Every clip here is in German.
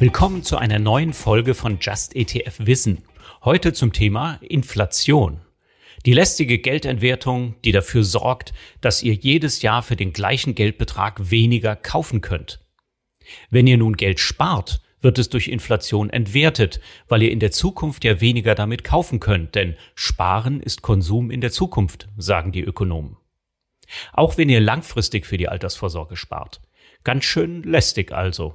Willkommen zu einer neuen Folge von Just ETF Wissen. Heute zum Thema Inflation. Die lästige Geldentwertung, die dafür sorgt, dass ihr jedes Jahr für den gleichen Geldbetrag weniger kaufen könnt. Wenn ihr nun Geld spart, wird es durch Inflation entwertet, weil ihr in der Zukunft ja weniger damit kaufen könnt, denn Sparen ist Konsum in der Zukunft, sagen die Ökonomen. Auch wenn ihr langfristig für die Altersvorsorge spart. Ganz schön lästig also.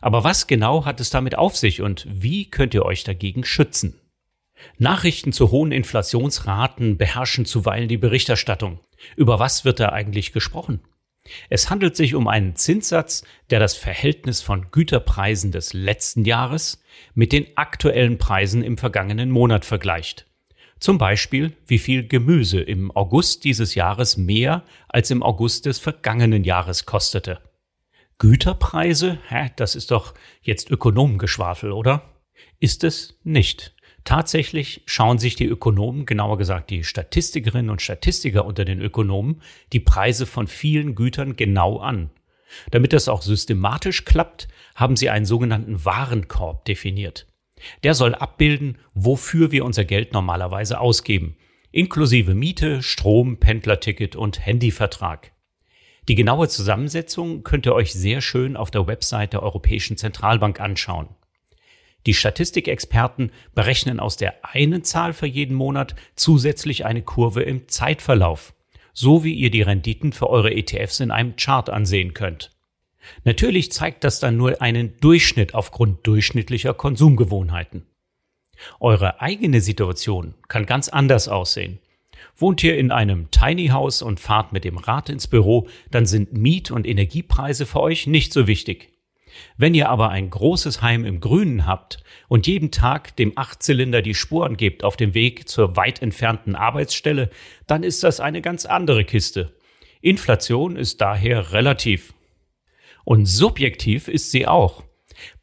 Aber was genau hat es damit auf sich und wie könnt ihr euch dagegen schützen? Nachrichten zu hohen Inflationsraten beherrschen zuweilen die Berichterstattung. Über was wird da eigentlich gesprochen? Es handelt sich um einen Zinssatz, der das Verhältnis von Güterpreisen des letzten Jahres mit den aktuellen Preisen im vergangenen Monat vergleicht. Zum Beispiel, wie viel Gemüse im August dieses Jahres mehr als im August des vergangenen Jahres kostete. Güterpreise? Hä, das ist doch jetzt Ökonomengeschwafel, oder? Ist es nicht. Tatsächlich schauen sich die Ökonomen, genauer gesagt die Statistikerinnen und Statistiker unter den Ökonomen, die Preise von vielen Gütern genau an. Damit das auch systematisch klappt, haben sie einen sogenannten Warenkorb definiert. Der soll abbilden, wofür wir unser Geld normalerweise ausgeben, inklusive Miete, Strom, Pendlerticket und Handyvertrag. Die genaue Zusammensetzung könnt ihr euch sehr schön auf der Website der Europäischen Zentralbank anschauen. Die Statistikexperten berechnen aus der einen Zahl für jeden Monat zusätzlich eine Kurve im Zeitverlauf, so wie ihr die Renditen für eure ETFs in einem Chart ansehen könnt. Natürlich zeigt das dann nur einen Durchschnitt aufgrund durchschnittlicher Konsumgewohnheiten. Eure eigene Situation kann ganz anders aussehen. Wohnt ihr in einem Tiny House und fahrt mit dem Rad ins Büro, dann sind Miet- und Energiepreise für euch nicht so wichtig. Wenn ihr aber ein großes Heim im Grünen habt und jeden Tag dem Achtzylinder die Spuren gebt auf dem Weg zur weit entfernten Arbeitsstelle, dann ist das eine ganz andere Kiste. Inflation ist daher relativ. Und subjektiv ist sie auch.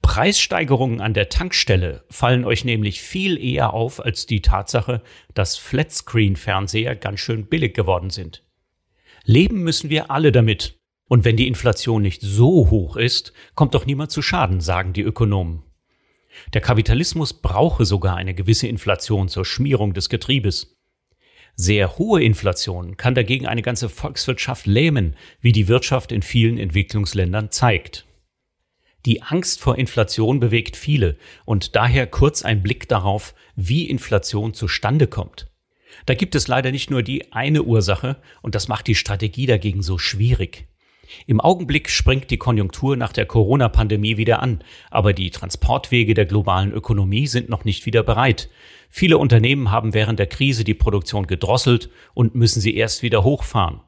Preissteigerungen an der Tankstelle fallen euch nämlich viel eher auf als die Tatsache, dass Flatscreen-Fernseher ganz schön billig geworden sind. Leben müssen wir alle damit. Und wenn die Inflation nicht so hoch ist, kommt doch niemand zu Schaden, sagen die Ökonomen. Der Kapitalismus brauche sogar eine gewisse Inflation zur Schmierung des Getriebes. Sehr hohe Inflation kann dagegen eine ganze Volkswirtschaft lähmen, wie die Wirtschaft in vielen Entwicklungsländern zeigt. Die Angst vor Inflation bewegt viele und daher kurz ein Blick darauf, wie Inflation zustande kommt. Da gibt es leider nicht nur die eine Ursache und das macht die Strategie dagegen so schwierig. Im Augenblick springt die Konjunktur nach der Corona-Pandemie wieder an, aber die Transportwege der globalen Ökonomie sind noch nicht wieder bereit. Viele Unternehmen haben während der Krise die Produktion gedrosselt und müssen sie erst wieder hochfahren.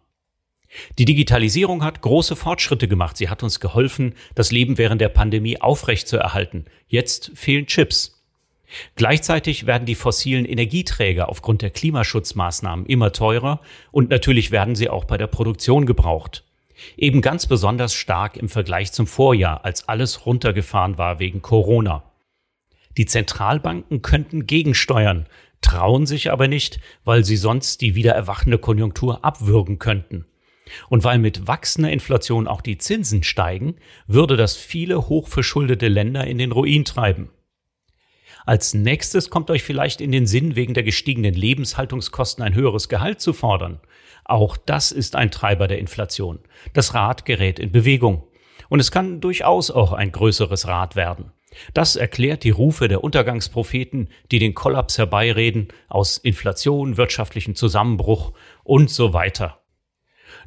Die Digitalisierung hat große Fortschritte gemacht. Sie hat uns geholfen, das Leben während der Pandemie aufrechtzuerhalten. Jetzt fehlen Chips. Gleichzeitig werden die fossilen Energieträger aufgrund der Klimaschutzmaßnahmen immer teurer und natürlich werden sie auch bei der Produktion gebraucht. Eben ganz besonders stark im Vergleich zum Vorjahr, als alles runtergefahren war wegen Corona. Die Zentralbanken könnten gegensteuern, trauen sich aber nicht, weil sie sonst die wieder erwachende Konjunktur abwürgen könnten. Und weil mit wachsender Inflation auch die Zinsen steigen, würde das viele hochverschuldete Länder in den Ruin treiben. Als nächstes kommt euch vielleicht in den Sinn, wegen der gestiegenen Lebenshaltungskosten ein höheres Gehalt zu fordern. Auch das ist ein Treiber der Inflation. Das Rad gerät in Bewegung. Und es kann durchaus auch ein größeres Rad werden. Das erklärt die Rufe der Untergangspropheten, die den Kollaps herbeireden aus Inflation, wirtschaftlichem Zusammenbruch und so weiter.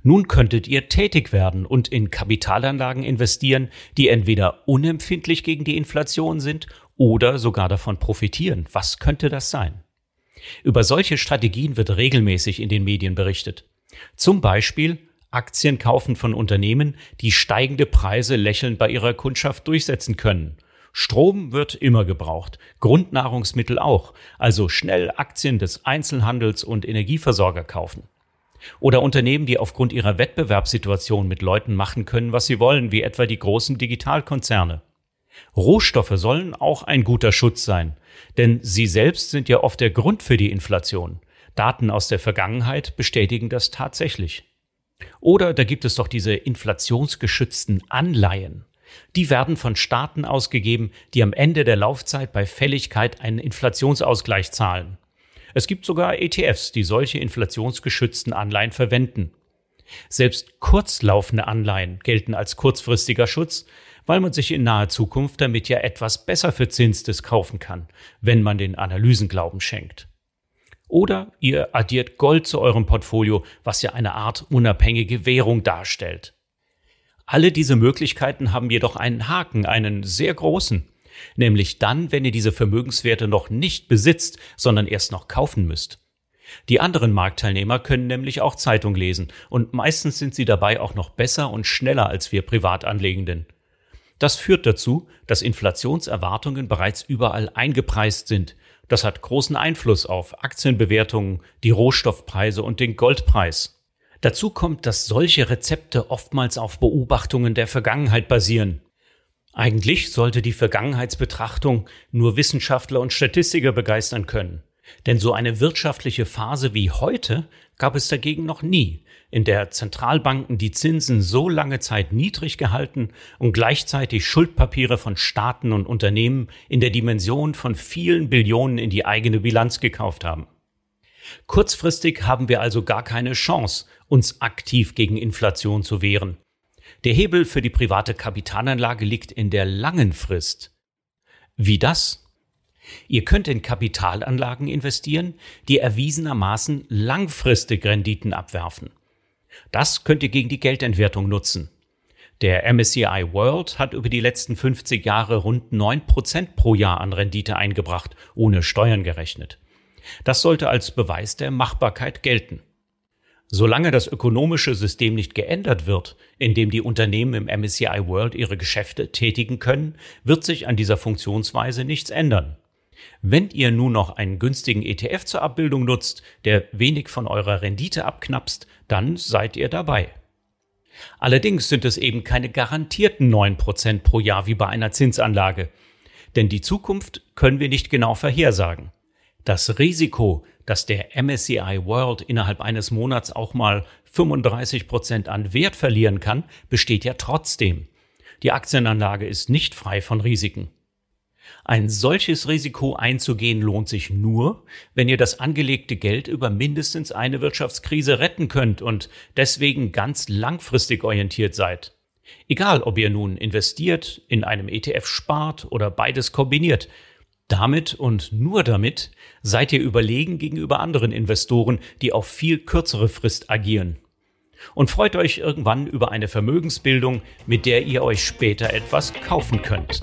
Nun könntet ihr tätig werden und in Kapitalanlagen investieren, die entweder unempfindlich gegen die Inflation sind oder sogar davon profitieren. Was könnte das sein? Über solche Strategien wird regelmäßig in den Medien berichtet. Zum Beispiel Aktien kaufen von Unternehmen, die steigende Preise lächelnd bei ihrer Kundschaft durchsetzen können. Strom wird immer gebraucht, Grundnahrungsmittel auch, also schnell Aktien des Einzelhandels und Energieversorger kaufen. Oder Unternehmen, die aufgrund ihrer Wettbewerbssituation mit Leuten machen können, was sie wollen, wie etwa die großen Digitalkonzerne. Rohstoffe sollen auch ein guter Schutz sein, denn sie selbst sind ja oft der Grund für die Inflation. Daten aus der Vergangenheit bestätigen das tatsächlich. Oder da gibt es doch diese inflationsgeschützten Anleihen. Die werden von Staaten ausgegeben, die am Ende der Laufzeit bei Fälligkeit einen Inflationsausgleich zahlen. Es gibt sogar ETFs, die solche inflationsgeschützten Anleihen verwenden. Selbst kurzlaufende Anleihen gelten als kurzfristiger Schutz, weil man sich in naher Zukunft damit ja etwas besser verzinstes kaufen kann, wenn man den Analysen Glauben schenkt. Oder ihr addiert Gold zu eurem Portfolio, was ja eine Art unabhängige Währung darstellt. Alle diese Möglichkeiten haben jedoch einen Haken, einen sehr großen. Nämlich dann, wenn ihr diese Vermögenswerte noch nicht besitzt, sondern erst noch kaufen müsst. Die anderen Marktteilnehmer können nämlich auch Zeitung lesen und meistens sind sie dabei auch noch besser und schneller als wir Privatanlegenden. Das führt dazu, dass Inflationserwartungen bereits überall eingepreist sind. Das hat großen Einfluss auf Aktienbewertungen, die Rohstoffpreise und den Goldpreis. Dazu kommt, dass solche Rezepte oftmals auf Beobachtungen der Vergangenheit basieren. Eigentlich sollte die Vergangenheitsbetrachtung nur Wissenschaftler und Statistiker begeistern können. Denn so eine wirtschaftliche Phase wie heute gab es dagegen noch nie, in der Zentralbanken die Zinsen so lange Zeit niedrig gehalten und gleichzeitig Schuldpapiere von Staaten und Unternehmen in der Dimension von vielen Billionen in die eigene Bilanz gekauft haben. Kurzfristig haben wir also gar keine Chance, uns aktiv gegen Inflation zu wehren. Der Hebel für die private Kapitalanlage liegt in der langen Frist. Wie das? Ihr könnt in Kapitalanlagen investieren, die erwiesenermaßen langfristig Renditen abwerfen. Das könnt ihr gegen die Geldentwertung nutzen. Der MSCI World hat über die letzten 50 Jahre rund 9% pro Jahr an Rendite eingebracht, ohne Steuern gerechnet. Das sollte als Beweis der Machbarkeit gelten. Solange das ökonomische System nicht geändert wird, indem die Unternehmen im MSCI World ihre Geschäfte tätigen können, wird sich an dieser Funktionsweise nichts ändern. Wenn ihr nun noch einen günstigen ETF zur Abbildung nutzt, der wenig von eurer Rendite abknapst, dann seid ihr dabei. Allerdings sind es eben keine garantierten 9% pro Jahr wie bei einer Zinsanlage. Denn die Zukunft können wir nicht genau vorhersagen. Das Risiko, dass der MSCI World innerhalb eines Monats auch mal 35% an Wert verlieren kann, besteht ja trotzdem. Die Aktienanlage ist nicht frei von Risiken. Ein solches Risiko einzugehen lohnt sich nur, wenn ihr das angelegte Geld über mindestens eine Wirtschaftskrise retten könnt und deswegen ganz langfristig orientiert seid. Egal, ob ihr nun investiert, in einem ETF spart oder beides kombiniert. Damit und nur damit seid ihr überlegen gegenüber anderen Investoren, die auf viel kürzere Frist agieren. Und freut euch irgendwann über eine Vermögensbildung, mit der ihr euch später etwas kaufen könnt.